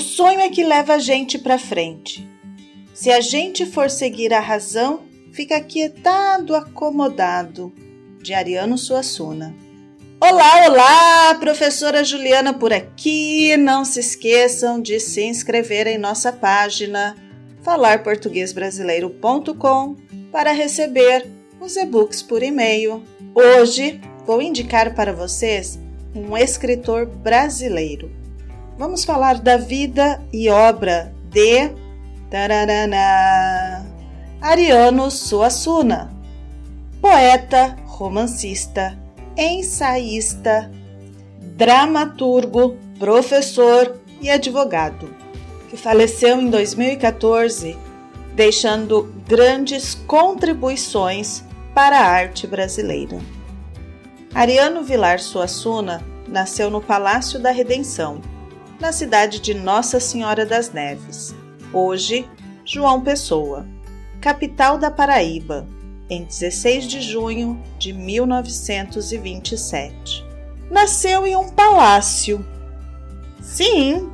O sonho é que leva a gente para frente. Se a gente for seguir a razão, fica aquietado, acomodado. De Ariano Suassuna. Olá, olá! Professora Juliana por aqui. Não se esqueçam de se inscrever em nossa página falarportuguesbrasileiro.com para receber os e-books por e-mail. Hoje vou indicar para vocês um escritor brasileiro. Vamos falar da vida e obra de tararana, Ariano Suassuna, poeta, romancista, ensaísta, dramaturgo, professor e advogado, que faleceu em 2014, deixando grandes contribuições para a arte brasileira. Ariano Vilar Suassuna nasceu no Palácio da Redenção, na cidade de Nossa Senhora das Neves, hoje João Pessoa, capital da Paraíba, em 16 de junho de 1927. Nasceu em um palácio. Sim,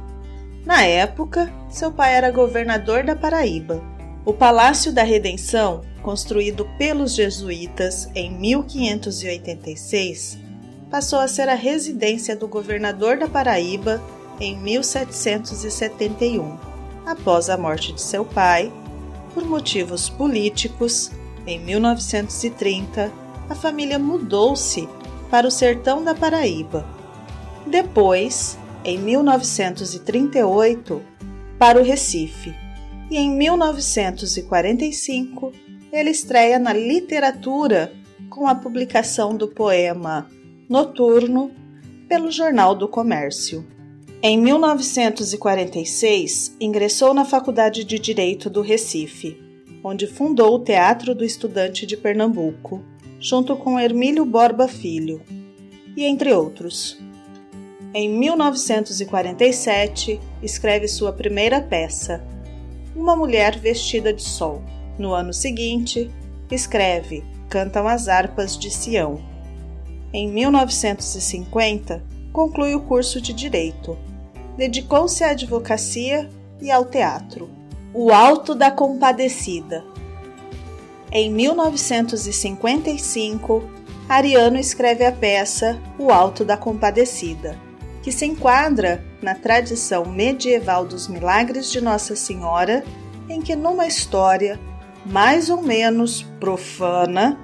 na época, seu pai era governador da Paraíba. O Palácio da Redenção construído pelos jesuítas em 1586, passou a ser a residência do governador da Paraíba em 1771. Após a morte de seu pai, por motivos políticos, em 1930, a família mudou-se para o sertão da Paraíba. Depois, em 1938, para o Recife. E em 1945, ele estreia na literatura com a publicação do poema Noturno pelo Jornal do Comércio. Em 1946, ingressou na Faculdade de Direito do Recife, onde fundou o Teatro do Estudante de Pernambuco, junto com Hermílio Borba Filho, e entre outros. Em 1947, escreve sua primeira peça, Uma Mulher Vestida de Sol. No ano seguinte, escreve Cantam as Harpas de Sião. Em 1950, conclui o curso de Direito. Dedicou-se à advocacia e ao teatro. O Alto da Compadecida. Em 1955, Ariano escreve a peça O Alto da Compadecida, que se enquadra na tradição medieval dos milagres de Nossa Senhora, em que numa história mais ou menos profana,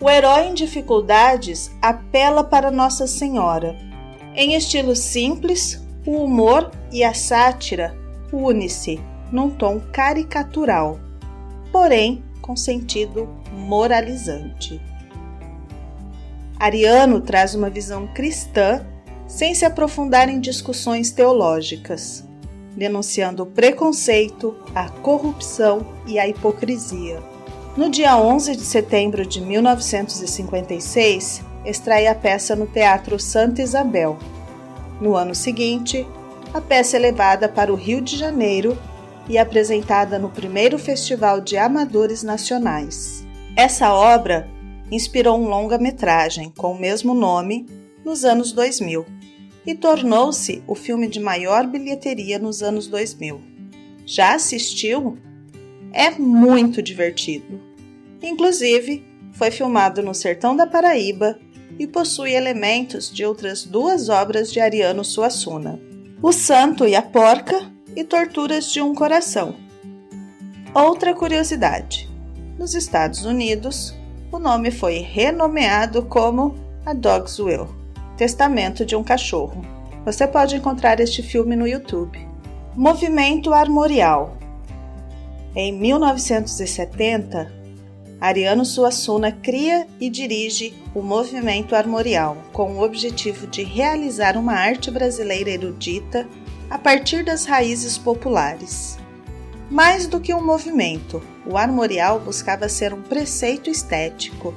o herói em dificuldades apela para Nossa Senhora. Em estilo simples, o humor e a sátira une-se num tom caricatural, porém com sentido moralizante. Ariano traz uma visão cristã sem se aprofundar em discussões teológicas denunciando o preconceito, a corrupção e a hipocrisia. No dia 11 de setembro de 1956, extrai a peça no Teatro Santa Isabel. No ano seguinte, a peça é levada para o Rio de Janeiro e apresentada no primeiro Festival de Amadores Nacionais. Essa obra inspirou um longa-metragem com o mesmo nome nos anos 2000 e tornou-se o filme de maior bilheteria nos anos 2000. Já assistiu? É muito divertido. Inclusive, foi filmado no sertão da Paraíba e possui elementos de outras duas obras de Ariano Suassuna: O Santo e a Porca e Torturas de um Coração. Outra curiosidade: nos Estados Unidos, o nome foi renomeado como A Dog's Will. Testamento de um Cachorro. Você pode encontrar este filme no YouTube. Movimento Armorial. Em 1970, Ariano Suassuna cria e dirige o Movimento Armorial, com o objetivo de realizar uma arte brasileira erudita a partir das raízes populares. Mais do que um movimento, o armorial buscava ser um preceito estético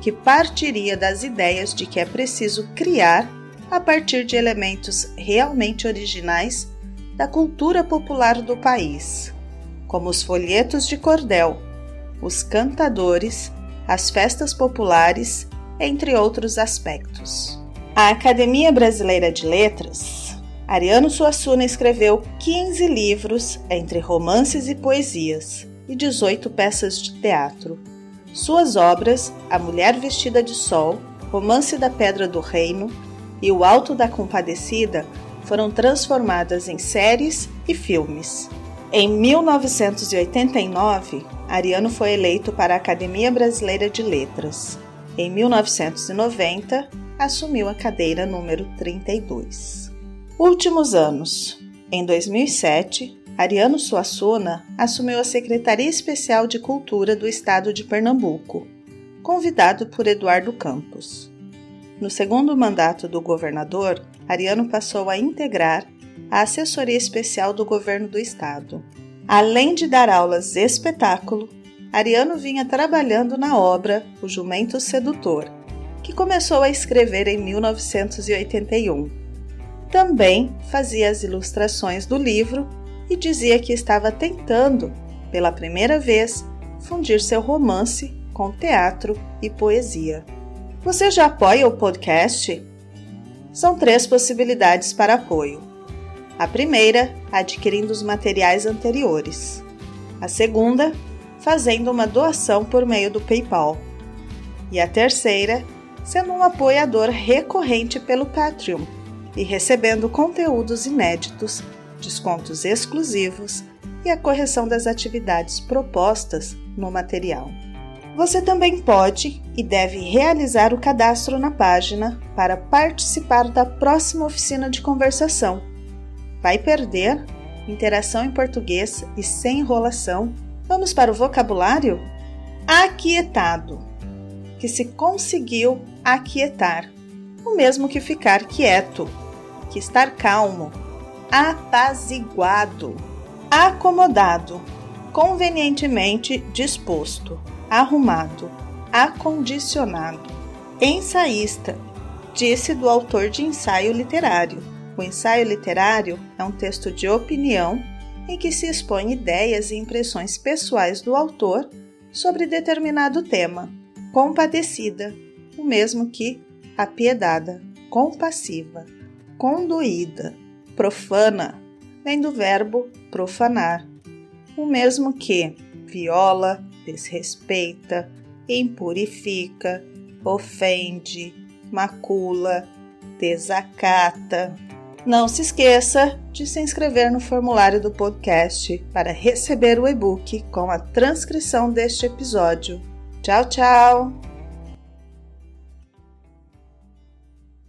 que partiria das ideias de que é preciso criar a partir de elementos realmente originais da cultura popular do país, como os folhetos de cordel, os cantadores, as festas populares, entre outros aspectos. A Academia Brasileira de Letras, Ariano Suassuna escreveu 15 livros, entre romances e poesias, e 18 peças de teatro. Suas obras, A Mulher Vestida de Sol, Romance da Pedra do Reino e O Alto da Compadecida, foram transformadas em séries e filmes. Em 1989, Ariano foi eleito para a Academia Brasileira de Letras. Em 1990, assumiu a cadeira número 32. Últimos anos. Em 2007, Ariano Suassuna assumiu a Secretaria Especial de Cultura do Estado de Pernambuco, convidado por Eduardo Campos. No segundo mandato do governador, Ariano passou a integrar a Assessoria Especial do Governo do Estado. Além de dar aulas de espetáculo, Ariano vinha trabalhando na obra O Jumento Sedutor, que começou a escrever em 1981 também fazia as ilustrações do livro e dizia que estava tentando, pela primeira vez, fundir seu romance com teatro e poesia. Você já apoia o podcast? São três possibilidades para apoio. A primeira, adquirindo os materiais anteriores. A segunda, fazendo uma doação por meio do PayPal. E a terceira, sendo um apoiador recorrente pelo Patreon e recebendo conteúdos inéditos, descontos exclusivos e a correção das atividades propostas no material. Você também pode e deve realizar o cadastro na página para participar da próxima oficina de conversação. Vai perder? Interação em português e sem enrolação. Vamos para o vocabulário? Aquietado, que se conseguiu aquietar, o mesmo que ficar quieto que estar calmo, apaziguado, acomodado, convenientemente disposto, arrumado, acondicionado. Ensaísta, disse do autor de ensaio literário. O ensaio literário é um texto de opinião em que se expõe ideias e impressões pessoais do autor sobre determinado tema. Compadecida, o mesmo que apiedada, compassiva conduída, profana, vem do verbo profanar, o mesmo que viola, desrespeita, impurifica, ofende, macula, desacata. Não se esqueça de se inscrever no formulário do podcast para receber o e-book com a transcrição deste episódio. Tchau, tchau!